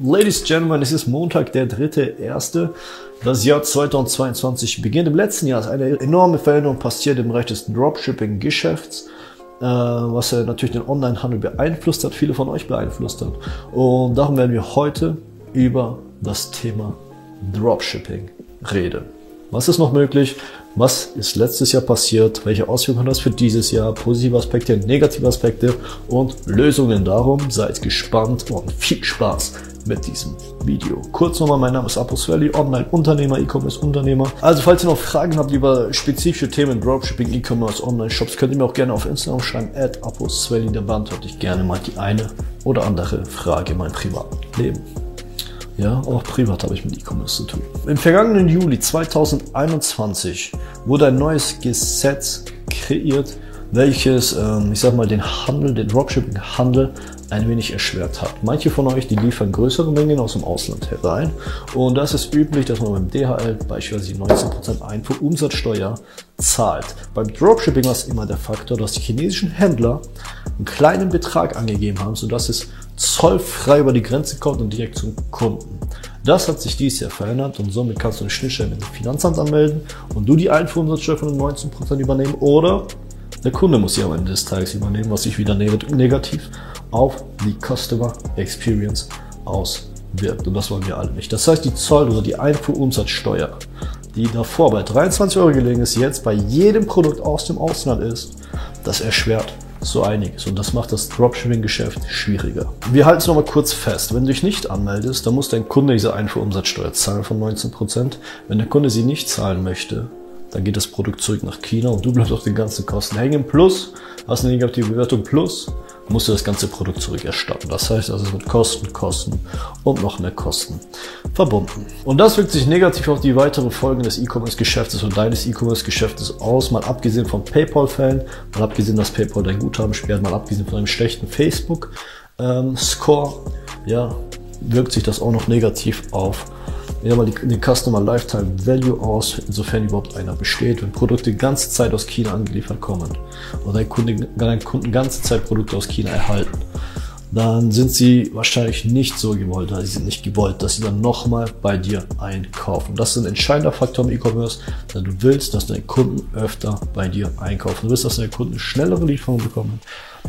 Ladies and Gentlemen, es ist Montag, der 3.1. Das Jahr 2022 beginnt. Im letzten Jahr ist eine enorme Veränderung passiert im Bereich des Dropshipping-Geschäfts, äh, was ja natürlich den Onlinehandel beeinflusst hat, viele von euch beeinflusst hat. Und darum werden wir heute über das Thema Dropshipping reden. Was ist noch möglich? Was ist letztes Jahr passiert? Welche Auswirkungen hat das für dieses Jahr? Positive Aspekte, negative Aspekte und Lösungen darum. Seid gespannt und viel Spaß mit diesem Video. Kurz nochmal, mein Name ist Aposvelli, Online-Unternehmer, E-Commerce-Unternehmer. Also falls ihr noch Fragen habt über spezifische Themen Dropshipping, E-Commerce, Online-Shops, könnt ihr mir auch gerne auf Instagram schreiben, at Aposvelli, da beantworte ich gerne mal die eine oder andere Frage in meinem privaten Leben. Ja, auch privat habe ich mit E-Commerce zu tun. Im vergangenen Juli 2021 wurde ein neues Gesetz kreiert, welches, ähm, ich sag mal, den Handel, den Dropshipping-Handel ein wenig erschwert hat. Manche von euch, die liefern größere Mengen aus dem Ausland herein und das ist üblich, dass man beim DHL beispielsweise 19% Einfuhrumsatzsteuer zahlt. Beim Dropshipping war es immer der Faktor, dass die chinesischen Händler einen kleinen Betrag angegeben haben, sodass es zollfrei über die Grenze kommt und direkt zum Kunden. Das hat sich dieses Jahr verändert und somit kannst du eine Schnittstelle mit dem Finanzamt anmelden und du die Einfuhrumsatzsteuer von den 19% übernehmen oder der Kunde muss sie am Ende des Tages übernehmen, was sich wieder negativ auf die Customer Experience auswirkt. Und das wollen wir alle nicht. Das heißt, die Zoll- oder die Einfuhrumsatzsteuer, die davor bei 23 Euro gelegen ist, jetzt bei jedem Produkt aus dem Ausland ist, das erschwert so einiges. Und das macht das Dropshipping-Geschäft schwieriger. Wir halten es nochmal kurz fest. Wenn du dich nicht anmeldest, dann muss dein Kunde diese Einfuhrumsatzsteuer zahlen von 19%. Wenn der Kunde sie nicht zahlen möchte, dann geht das Produkt zurück nach China und du bleibst auf den ganzen Kosten hängen. Plus, hast eine negative Bewertung, plus musst du das ganze Produkt zurückerstatten. Das heißt also, es wird Kosten, Kosten und noch mehr Kosten verbunden. Und das wirkt sich negativ auf die weiteren Folgen des E-Commerce-Geschäftes und deines E-Commerce-Geschäftes aus. Mal abgesehen von PayPal-Fällen, mal abgesehen, dass PayPal dein Guthaben sperrt, mal abgesehen von einem schlechten Facebook-Score, ja, wirkt sich das auch noch negativ auf ja, mal die, den Customer Lifetime Value aus, insofern überhaupt einer besteht. Wenn Produkte die ganze Zeit aus China angeliefert kommen oder dein Kunde, dein Kunden ganze Zeit Produkte aus China erhalten, dann sind sie wahrscheinlich nicht so gewollt, also sie sind nicht gewollt, dass sie dann nochmal bei dir einkaufen. Das ist ein entscheidender Faktor im E-Commerce, denn du willst, dass deine Kunden öfter bei dir einkaufen. Du willst, dass deine Kunden schnellere Lieferungen bekommen,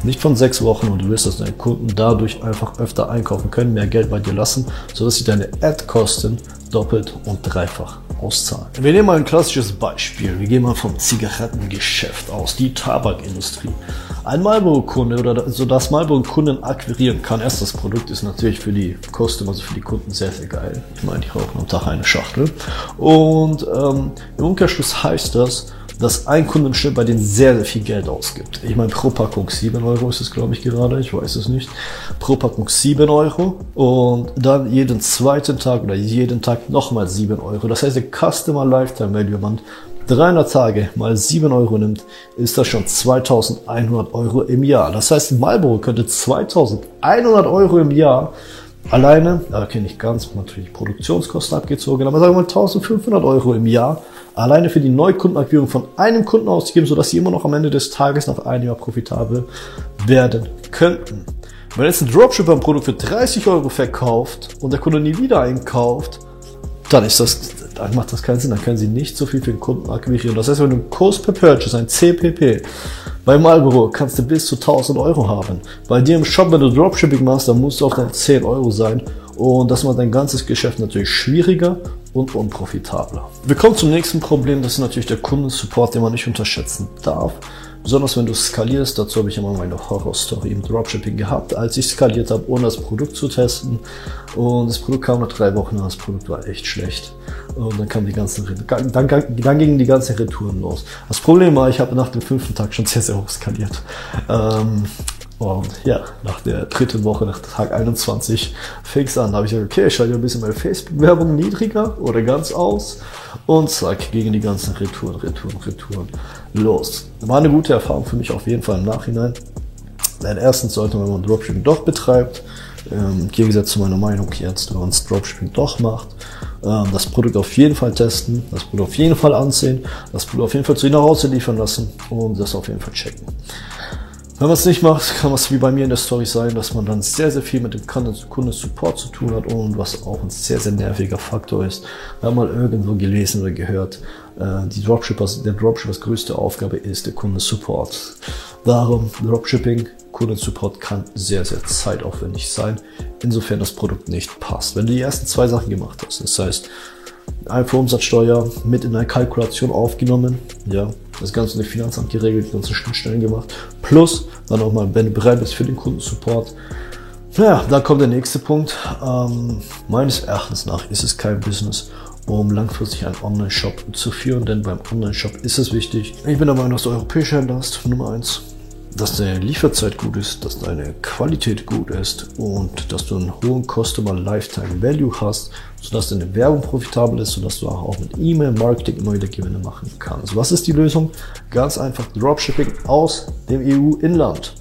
nicht von sechs Wochen und du willst, dass deine Kunden dadurch einfach öfter einkaufen können, mehr Geld bei dir lassen, sodass sie deine Ad-Kosten doppelt und dreifach auszahlen. Wir nehmen mal ein klassisches Beispiel. Wir gehen mal vom Zigarettengeschäft aus, die Tabakindustrie. Ein Marlboro-Kunde oder so das Marlboro-Kunden akquirieren kann. Erst das Produkt ist natürlich für die Customer, also für die Kunden sehr, sehr geil. Ich meine, die rauchen am Tag eine Schachtel. Und ähm, im Umkehrschluss heißt das, dass ein Kunde im Schnitt bei denen sehr, sehr viel Geld ausgibt. Ich meine, pro Packung 7 Euro ist es, glaube ich, gerade, ich weiß es nicht. Pro Packung 7 Euro und dann jeden zweiten Tag oder jeden Tag nochmal 7 Euro. Das heißt, der Customer Lifetime Value, man 300 Tage mal 7 Euro nimmt, ist das schon 2100 Euro im Jahr. Das heißt, Marlboro könnte 2100 Euro im Jahr alleine, kenne ich ganz, natürlich Produktionskosten abgezogen, aber sagen wir mal 1500 Euro im Jahr alleine für die Neukundenakquirierung von einem Kunden auszugeben, sodass sie immer noch am Ende des Tages nach einem Jahr profitabel werden könnten. Wenn jetzt ein Dropshipper ein Produkt für 30 Euro verkauft und der Kunde nie wieder einkauft, dann ist das, dann macht das keinen Sinn, dann können sie nicht so viel für den Kunden akquirieren. Das heißt, wenn du ein Cost per Purchase, ein CPP, bei Marlboro kannst du bis zu 1000 Euro haben. Bei dir im Shop, wenn du Dropshipping machst, dann musst du auch deine 10 Euro sein. Und das macht dein ganzes Geschäft natürlich schwieriger und unprofitabler. Wir kommen zum nächsten Problem, das ist natürlich der Kundensupport, den man nicht unterschätzen darf. Besonders wenn du skalierst, dazu habe ich immer meine Horror-Story im Dropshipping gehabt, als ich skaliert habe, ohne das Produkt zu testen. Und das Produkt kam nach drei Wochen das Produkt war echt schlecht. Und dann kam die ganzen, dann, dann gingen die ganzen Retouren los. Das Problem war, ich habe nach dem fünften Tag schon sehr, sehr hoch skaliert. Ähm, und ja, nach der dritten Woche, nach Tag 21, fix an. Da habe ich gesagt, okay, ich schalte ein bisschen meine Facebook-Werbung niedriger oder ganz aus. Und zack, gegen die ganzen Retouren, Retouren, Retouren los. War eine gute Erfahrung für mich auf jeden Fall im Nachhinein. Denn erstens sollte man, wenn man Dropshipping doch betreibt, ähm, im Gegensatz zu meiner Meinung jetzt, wenn man das Dropshipping doch macht, ähm, das Produkt auf jeden Fall testen, das Produkt auf jeden Fall ansehen, das Produkt auf jeden Fall zu Ihnen nach Hause liefern lassen und das auf jeden Fall checken. Wenn man es nicht macht, kann es wie bei mir in der Story sein, dass man dann sehr, sehr viel mit dem Kunden-Support zu tun hat und was auch ein sehr, sehr nerviger Faktor ist. Wir haben mal irgendwo gelesen oder gehört, äh, die Dropshippers, der Dropshippers größte Aufgabe ist der Kundensupport. Darum, Dropshipping, Kundensupport kann sehr, sehr zeitaufwendig sein, insofern das Produkt nicht passt. Wenn du die ersten zwei Sachen gemacht hast, das heißt, einfach Umsatzsteuer mit in eine Kalkulation aufgenommen, ja, das Ganze durch Finanzamt geregelt, die ganzen Schnittstellen gemacht, plus dann auch mal, wenn du bereit bist für den Kundensupport, ja, da kommt der nächste Punkt. Ähm, meines Erachtens nach ist es kein Business, um langfristig einen Online-Shop zu führen, denn beim Online-Shop ist es wichtig. Ich bin der Meinung, dass du europäische Händler hast, Nummer eins dass deine Lieferzeit gut ist, dass deine Qualität gut ist und dass du einen hohen Customer Lifetime Value hast, sodass deine Werbung profitabel ist, sodass du auch mit E-Mail-Marketing wieder Gewinne machen kannst. Was ist die Lösung? Ganz einfach Dropshipping aus dem EU-Inland.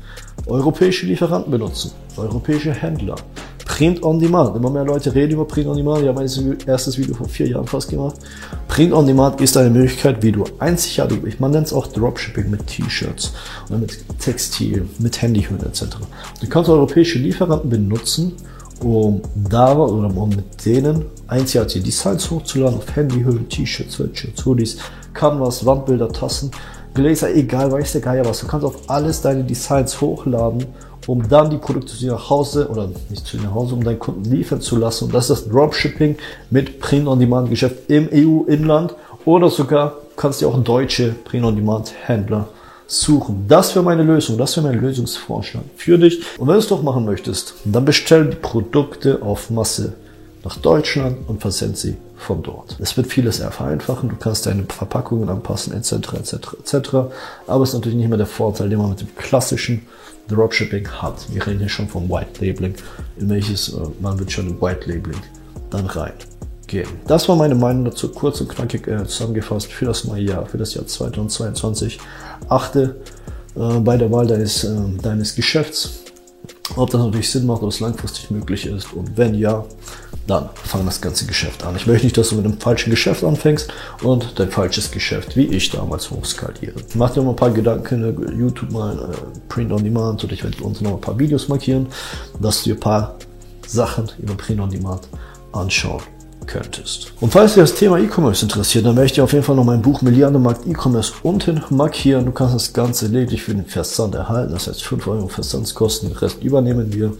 Europäische Lieferanten benutzen, europäische Händler, Print on Demand. Immer mehr Leute reden über Print on Demand. Ich habe mein erstes Video vor vier Jahren fast gemacht. Print on Demand ist eine Möglichkeit, wie du einzigartig, man nennt es auch Dropshipping mit T-Shirts oder mit Textil, mit Handyhüllen etc. Du kannst europäische Lieferanten benutzen, um da oder um mit denen einzigartige Designs hochzuladen auf Handyhüllen, T-Shirts, Sweatshirts, Hoodies, Canvas, Wandbilder, Tassen, Gläser, egal, weiß der Geier was. Du kannst auf alles deine Designs hochladen um dann die Produkte zu dir nach Hause oder nicht zu dir nach Hause, um deinen Kunden liefern zu lassen. Und das ist das Dropshipping mit Print-on-Demand-Geschäft im EU-Inland oder sogar kannst du auch deutsche Print-on-Demand-Händler suchen. Das wäre meine Lösung, das wäre mein Lösungsvorschlag für dich. Und wenn du es doch machen möchtest, dann bestell die Produkte auf Masse nach Deutschland und versend sie von dort. Es wird vieles vereinfachen, du kannst deine Verpackungen anpassen, etc., etc., etc. Aber es ist natürlich nicht mehr der Vorteil, den man mit dem klassischen Dropshipping hat. Wir reden hier schon vom White Labeling, in welches äh, man wird schon im White Labeling dann rein gehen. Das war meine Meinung dazu, kurz und knackig äh, zusammengefasst für das neue Jahr, für das Jahr 2022. Achte äh, bei der Wahl deines, äh, deines Geschäfts, ob das natürlich Sinn macht, ob es langfristig möglich ist und wenn ja, dann fang das ganze Geschäft an. Ich möchte nicht, dass du mit einem falschen Geschäft anfängst und dein falsches Geschäft, wie ich damals, hochskaliere. Mach dir mal ein paar Gedanken, YouTube mal äh, Print on Demand und ich werde uns noch ein paar Videos markieren, dass du dir ein paar Sachen über Print on Demand anschauen könntest. Und falls dich das Thema E-Commerce interessiert, dann möchte ich auf jeden Fall noch mein Buch Milliardenmarkt E-Commerce unten markieren. Du kannst das Ganze lediglich für den Versand erhalten. Das heißt 5 Euro Versandskosten. Den Rest übernehmen wir.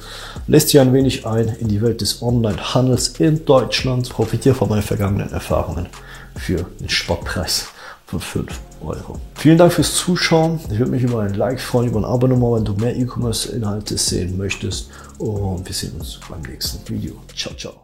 Lässt dich ein wenig ein in die Welt des Online-Handels in Deutschland. Profitiere von meinen vergangenen Erfahrungen für den Spottpreis von 5 Euro. Vielen Dank fürs Zuschauen. Ich würde mich über ein Like freuen, über ein Abo nochmal, wenn du mehr E-Commerce-Inhalte sehen möchtest. Und wir sehen uns beim nächsten Video. Ciao, ciao.